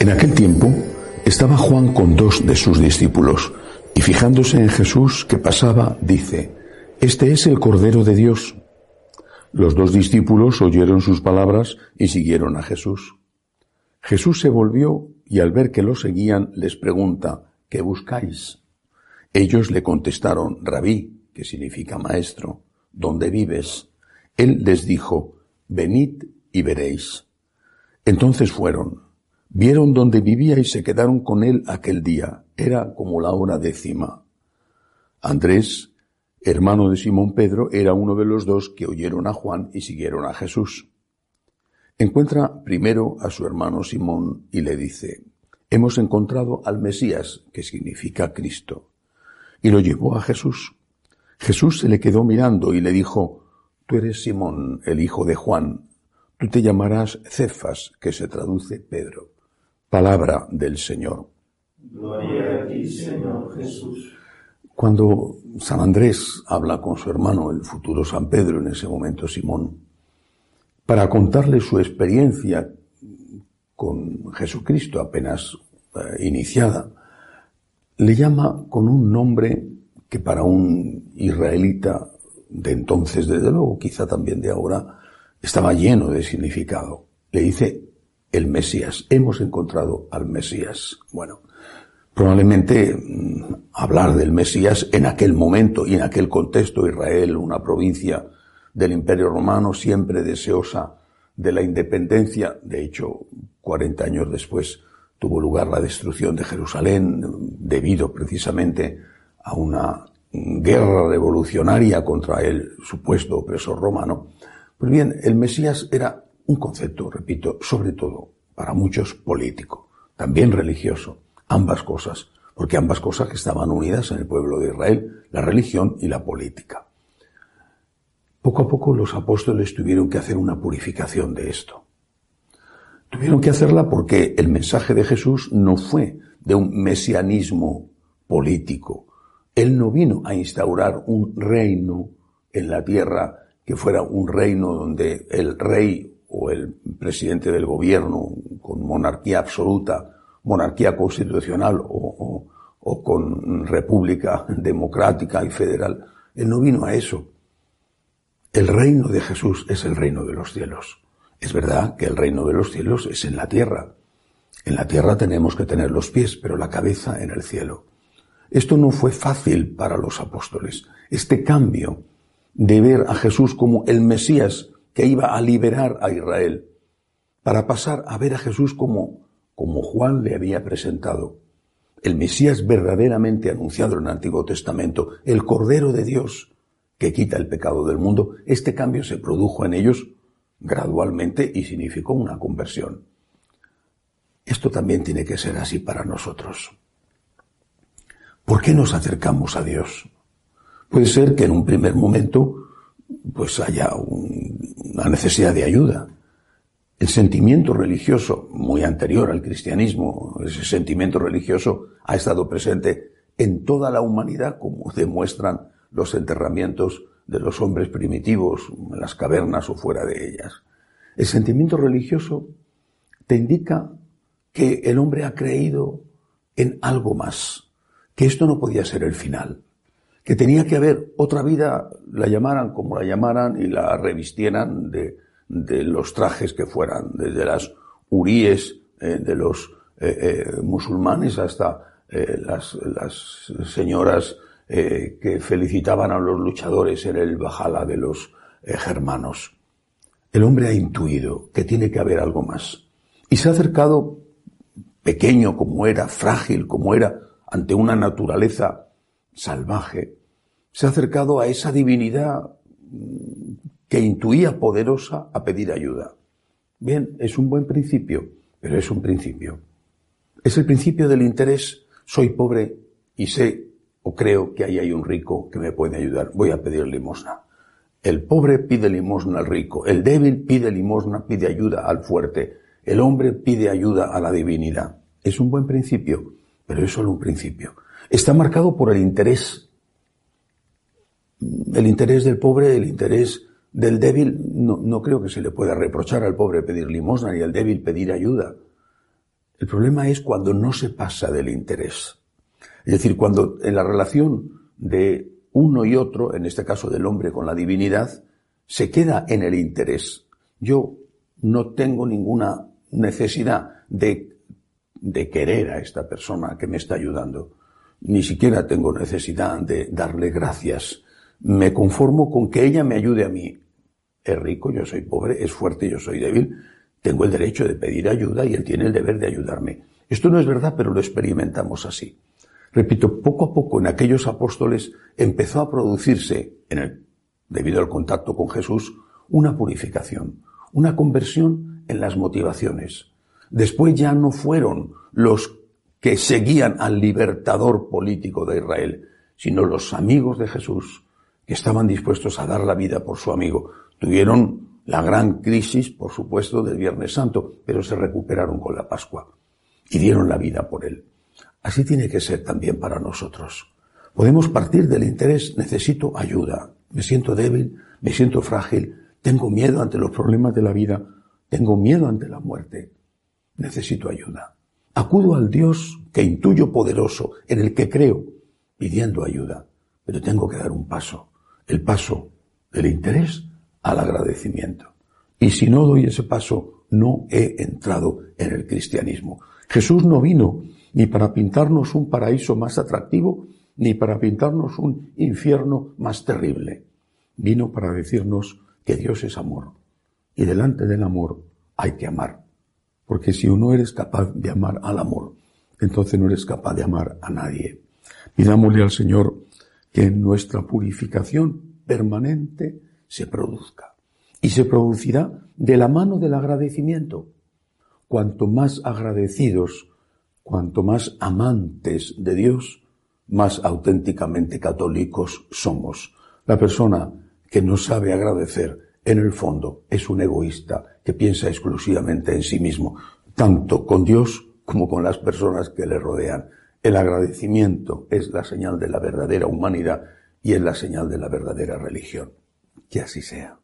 En aquel tiempo estaba Juan con dos de sus discípulos y fijándose en Jesús que pasaba, dice, Este es el Cordero de Dios. Los dos discípulos oyeron sus palabras y siguieron a Jesús. Jesús se volvió y al ver que lo seguían les pregunta, ¿qué buscáis? Ellos le contestaron, Rabí, que significa maestro, ¿dónde vives? Él les dijo, venid y veréis. Entonces fueron, vieron dónde vivía y se quedaron con él aquel día. Era como la hora décima. Andrés, hermano de Simón Pedro, era uno de los dos que oyeron a Juan y siguieron a Jesús. Encuentra primero a su hermano Simón y le dice, hemos encontrado al Mesías, que significa Cristo, y lo llevó a Jesús. Jesús se le quedó mirando y le dijo, Tú eres Simón, el hijo de Juan, tú te llamarás Cefas, que se traduce Pedro. Palabra del Señor. Gloria a ti, Señor Jesús. Cuando San Andrés habla con su hermano, el futuro San Pedro, en ese momento Simón, para contarle su experiencia con Jesucristo apenas eh, iniciada, le llama con un nombre que para un israelita de entonces, desde luego, quizá también de ahora, estaba lleno de significado. Le dice el Mesías. Hemos encontrado al Mesías. Bueno, probablemente mm, hablar del Mesías en aquel momento y en aquel contexto, Israel, una provincia del Imperio Romano, siempre deseosa de la independencia, de hecho, 40 años después tuvo lugar la destrucción de Jerusalén debido precisamente a una guerra revolucionaria contra el supuesto opresor romano. Pues bien, el Mesías era un concepto, repito, sobre todo para muchos político, también religioso, ambas cosas, porque ambas cosas estaban unidas en el pueblo de Israel, la religión y la política. Poco a poco los apóstoles tuvieron que hacer una purificación de esto. Tuvieron que hacerla porque el mensaje de Jesús no fue de un mesianismo político. Él no vino a instaurar un reino en la tierra que fuera un reino donde el rey o el presidente del gobierno con monarquía absoluta, monarquía constitucional o, con república democrática y federal. Él no vino a eso. El reino de Jesús es el reino de los cielos. Es verdad que el reino de los cielos es en la tierra. En la tierra tenemos que tener los pies, pero la cabeza en el cielo. Esto no fue fácil para los apóstoles. Este cambio de ver a Jesús como el Mesías que iba a liberar a Israel, para pasar a ver a Jesús como, como Juan le había presentado. El Mesías verdaderamente anunciado en el Antiguo Testamento, el Cordero de Dios que quita el pecado del mundo, este cambio se produjo en ellos gradualmente y significó una conversión. Esto también tiene que ser así para nosotros. ¿Por qué nos acercamos a Dios? Puede ser que en un primer momento pues haya una necesidad de ayuda. El sentimiento religioso, muy anterior al cristianismo, ese sentimiento religioso ha estado presente en toda la humanidad, como demuestran los enterramientos de los hombres primitivos en las cavernas o fuera de ellas. El sentimiento religioso te indica que el hombre ha creído en algo más, que esto no podía ser el final, que tenía que haber otra vida, la llamaran como la llamaran y la revistieran de, los trajes que fueran, desde las uríes eh, de los eh, eh, musulmanes hasta las, las señoras que felicitaban a los luchadores en el Bajala de los germanos. El hombre ha intuido que tiene que haber algo más. Y se ha acercado, pequeño como era, frágil como era, ante una naturaleza salvaje, se ha acercado a esa divinidad mm, que intuía poderosa a pedir ayuda. Bien, es un buen principio, pero es un principio. Es el principio del interés. Soy pobre y sé o creo que ahí hay un rico que me puede ayudar, voy a pedir limosna. El pobre pide limosna al rico, el débil pide limosna, pide ayuda al fuerte, el hombre pide ayuda a la divinidad. Es un buen principio, pero es solo un principio. Está marcado por el interés, el interés del pobre, el interés del débil no, no creo que se le pueda reprochar al pobre pedir limosna ni al débil pedir ayuda. El problema es cuando no se pasa del interés. Es decir, cuando en la relación de uno y otro, en este caso del hombre con la divinidad, se queda en el interés. Yo no tengo ninguna necesidad de, de querer a esta persona que me está ayudando. Ni siquiera tengo necesidad de darle gracias. Me conformo con que ella me ayude a mí. Es rico, yo soy pobre, es fuerte, yo soy débil. Tengo el derecho de pedir ayuda y él tiene el deber de ayudarme. Esto no es verdad, pero lo experimentamos así. Repito, poco a poco en aquellos apóstoles empezó a producirse, en el, debido al contacto con Jesús, una purificación, una conversión en las motivaciones. Después ya no fueron los que seguían al libertador político de Israel, sino los amigos de Jesús que estaban dispuestos a dar la vida por su amigo. Tuvieron la gran crisis, por supuesto, del Viernes Santo, pero se recuperaron con la Pascua y dieron la vida por él. Así tiene que ser también para nosotros. Podemos partir del interés, necesito ayuda, me siento débil, me siento frágil, tengo miedo ante los problemas de la vida, tengo miedo ante la muerte, necesito ayuda. Acudo al Dios que intuyo poderoso, en el que creo, pidiendo ayuda, pero tengo que dar un paso, el paso del interés al agradecimiento. Y si no doy ese paso, no he entrado en el cristianismo. Jesús no vino ni para pintarnos un paraíso más atractivo, ni para pintarnos un infierno más terrible. Vino para decirnos que Dios es amor. Y delante del amor hay que amar. Porque si uno eres capaz de amar al amor, entonces no eres capaz de amar a nadie. Pidámosle al Señor que nuestra purificación permanente se produzca. Y se producirá de la mano del agradecimiento. Cuanto más agradecidos Cuanto más amantes de Dios, más auténticamente católicos somos. La persona que no sabe agradecer, en el fondo, es un egoísta que piensa exclusivamente en sí mismo, tanto con Dios como con las personas que le rodean. El agradecimiento es la señal de la verdadera humanidad y es la señal de la verdadera religión. Que así sea.